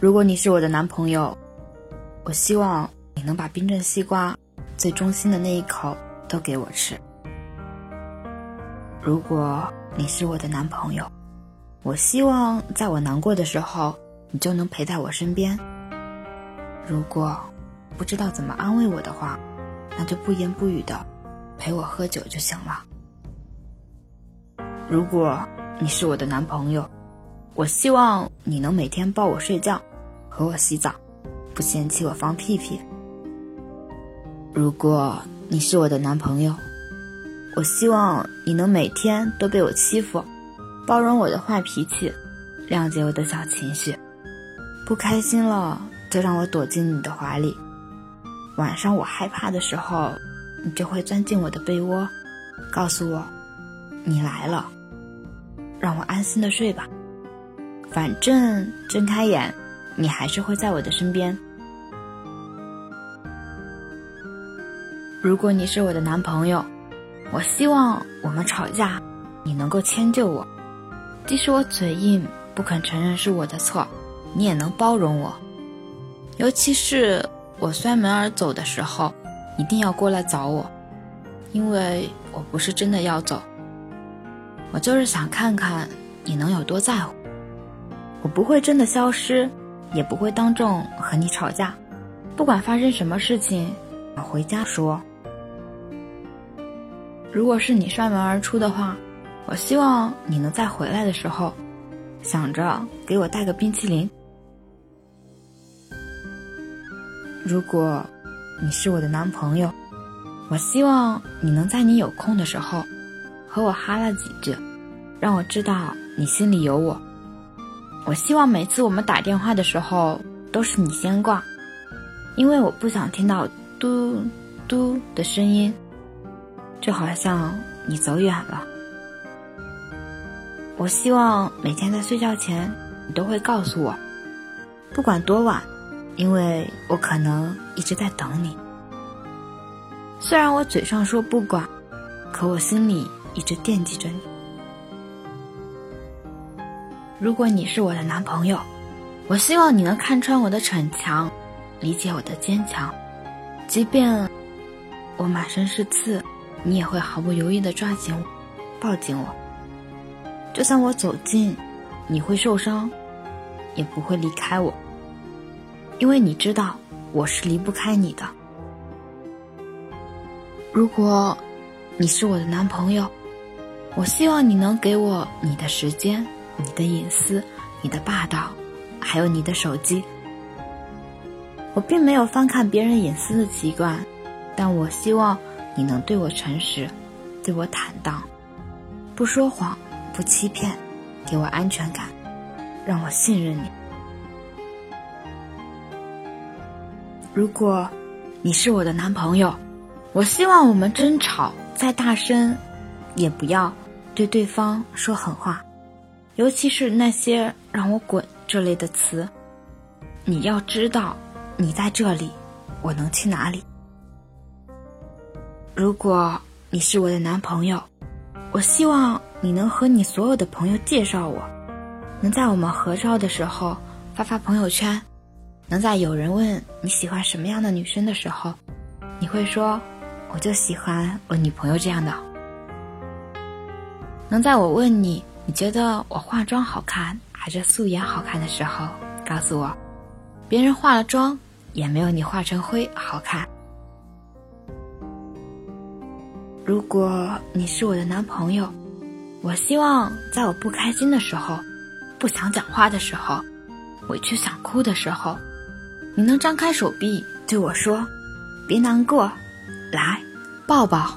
如果你是我的男朋友，我希望你能把冰镇西瓜最中心的那一口都给我吃。如果你是我的男朋友，我希望在我难过的时候，你就能陪在我身边。如果不知道怎么安慰我的话，那就不言不语的陪我喝酒就行了。如果你是我的男朋友，我希望你能每天抱我睡觉，和我洗澡，不嫌弃我放屁屁。如果你是我的男朋友，我希望你能每天都被我欺负，包容我的坏脾气，谅解我的小情绪。不开心了就让我躲进你的怀里，晚上我害怕的时候，你就会钻进我的被窝，告诉我你来了，让我安心的睡吧。反正睁开眼，你还是会在我的身边。如果你是我的男朋友。我希望我们吵架，你能够迁就我，即使我嘴硬不肯承认是我的错，你也能包容我。尤其是我摔门而走的时候，一定要过来找我，因为我不是真的要走，我就是想看看你能有多在乎。我不会真的消失，也不会当众和你吵架，不管发生什么事情，我回家说。如果是你摔门而出的话，我希望你能在回来的时候，想着给我带个冰淇淋。如果你是我的男朋友，我希望你能在你有空的时候，和我哈拉几句，让我知道你心里有我。我希望每次我们打电话的时候都是你先挂，因为我不想听到嘟嘟的声音。就好像你走远了，我希望每天在睡觉前，你都会告诉我，不管多晚，因为我可能一直在等你。虽然我嘴上说不管，可我心里一直惦记着你。如果你是我的男朋友，我希望你能看穿我的逞强，理解我的坚强，即便我满身是刺。你也会毫不犹豫地抓紧我，抱紧我。就算我走近，你会受伤，也不会离开我，因为你知道我是离不开你的。如果你是我的男朋友，我希望你能给我你的时间、你的隐私、你的霸道，还有你的手机。我并没有翻看别人隐私的习惯，但我希望。你能对我诚实，对我坦荡，不说谎，不欺骗，给我安全感，让我信任你。如果你是我的男朋友，我希望我们争吵再大声，也不要对对方说狠话，尤其是那些让我滚这类的词。你要知道，你在这里，我能去哪里？如果你是我的男朋友，我希望你能和你所有的朋友介绍我，能在我们合照的时候发发朋友圈，能在有人问你喜欢什么样的女生的时候，你会说我就喜欢我女朋友这样的。能在我问你你觉得我化妆好看还是素颜好看的时候，告诉我，别人化了妆也没有你化成灰好看。如果你是我的男朋友，我希望在我不开心的时候、不想讲话的时候、委屈想哭的时候，你能张开手臂对我说：“别难过，来抱抱。”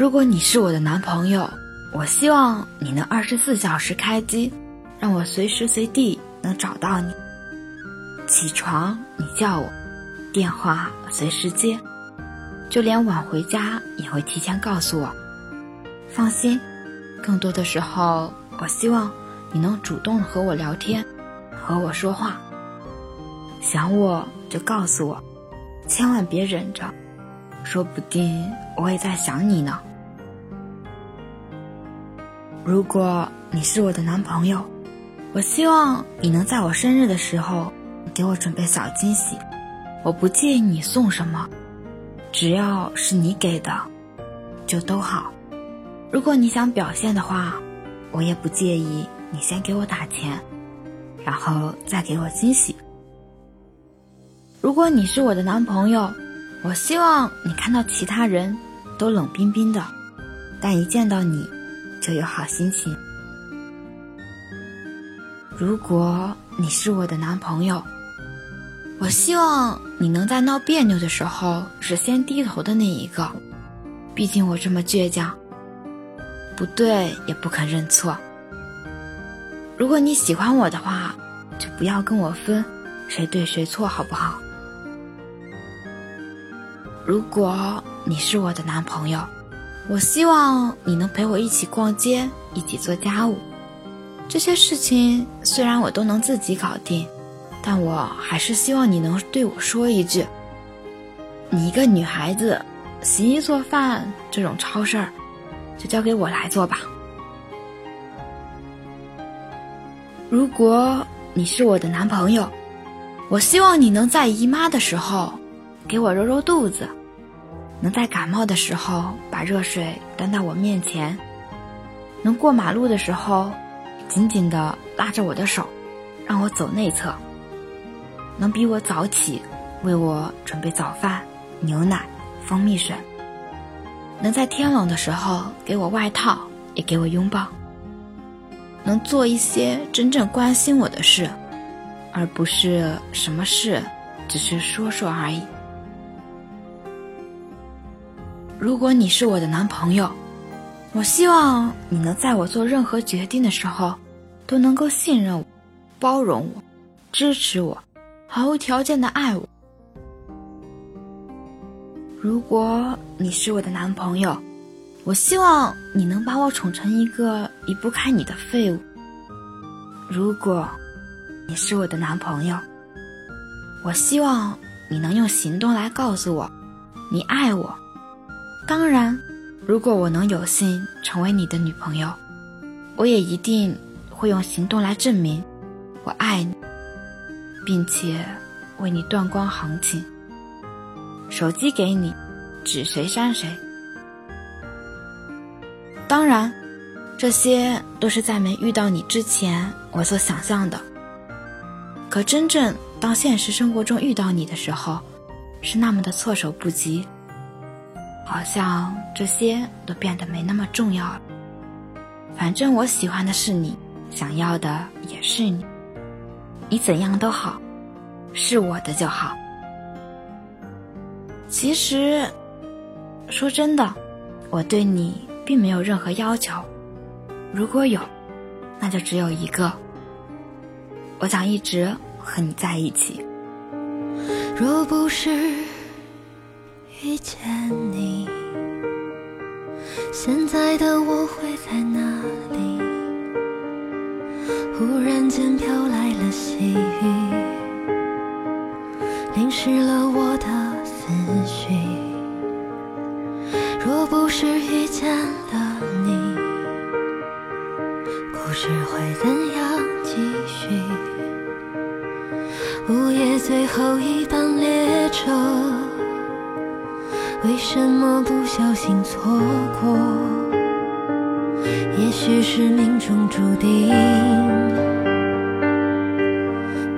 如果你是我的男朋友，我希望你能二十四小时开机，让我随时随地能找到你。起床你叫我，电话随时接。就连晚回家也会提前告诉我。放心，更多的时候，我希望你能主动和我聊天，和我说话。想我就告诉我，千万别忍着，说不定我也在想你呢。如果你是我的男朋友，我希望你能在我生日的时候给我准备小惊喜。我不介意你送什么，只要是你给的，就都好。如果你想表现的话，我也不介意你先给我打钱，然后再给我惊喜。如果你是我的男朋友，我希望你看到其他人都冷冰冰的，但一见到你，就有好心情。如果你是我的男朋友，我希望你能在闹别扭的时候是先低头的那一个，毕竟我这么倔强，不对也不肯认错。如果你喜欢我的话，就不要跟我分谁对谁错，好不好？如果你是我的男朋友，我希望你能陪我一起逛街，一起做家务。这些事情虽然我都能自己搞定，但我还是希望你能对我说一句：“你一个女孩子，洗衣做饭这种超事儿，就交给我来做吧。”如果你是我的男朋友，我希望你能在姨妈的时候给我揉揉肚子，能在感冒的时候把热水端到我面前，能过马路的时候。紧紧地拉着我的手，让我走内侧。能比我早起，为我准备早饭、牛奶、蜂蜜水。能在天冷的时候给我外套，也给我拥抱。能做一些真正关心我的事，而不是什么事只是说说而已。如果你是我的男朋友。我希望你能在我做任何决定的时候，都能够信任我、包容我、支持我、毫无条件的爱我。如果你是我的男朋友，我希望你能把我宠成一个离不开你的废物。如果你是我的男朋友，我希望你能用行动来告诉我，你爱我。当然。如果我能有幸成为你的女朋友，我也一定会用行动来证明我爱你，并且为你断光行情。手机给你，指谁删谁。当然，这些都是在没遇到你之前我所想象的。可真正当现实生活中遇到你的时候，是那么的措手不及。好像这些都变得没那么重要了。反正我喜欢的是你，想要的也是你。你怎样都好，是我的就好。其实，说真的，我对你并没有任何要求。如果有，那就只有一个。我想一直和你在一起。若不是。遇见你，现在的我会在哪里？忽然间飘来了细雨，淋湿了我的思绪。若不是遇见了你，故事会怎样继续？午夜最后一班列车。为什么不小心错过？也许是命中注定，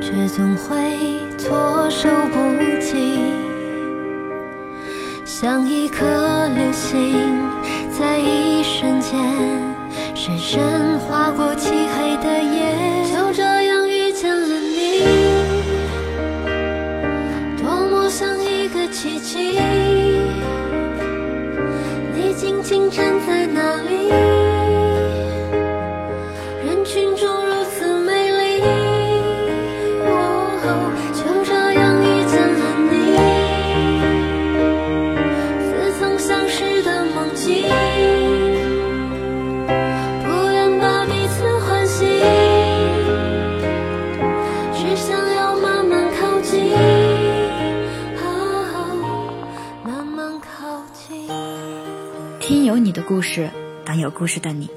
却总会措手不及。像一颗流星，在一瞬间，深深划过的故事，等有故事的你。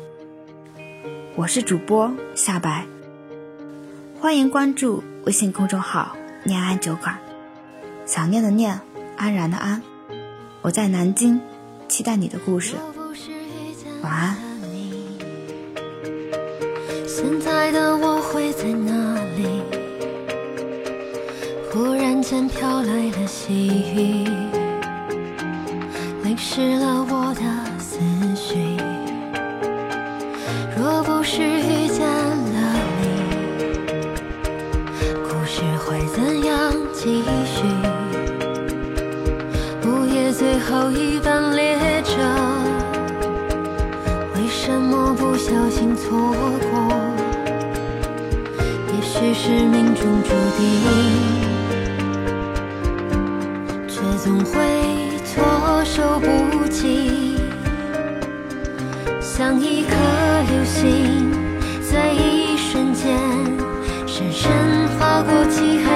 我是主播夏白，欢迎关注微信公众号“念安酒馆”，想念的念，安然的安。我在南京，期待你的故事。晚安。现在的我会在哪里？忽然间飘来了细雨，淋湿了继续午夜最后一班列车为什么不小心错过也许是命中注定却总会措手不及像一颗流星在一瞬间深深划过漆黑。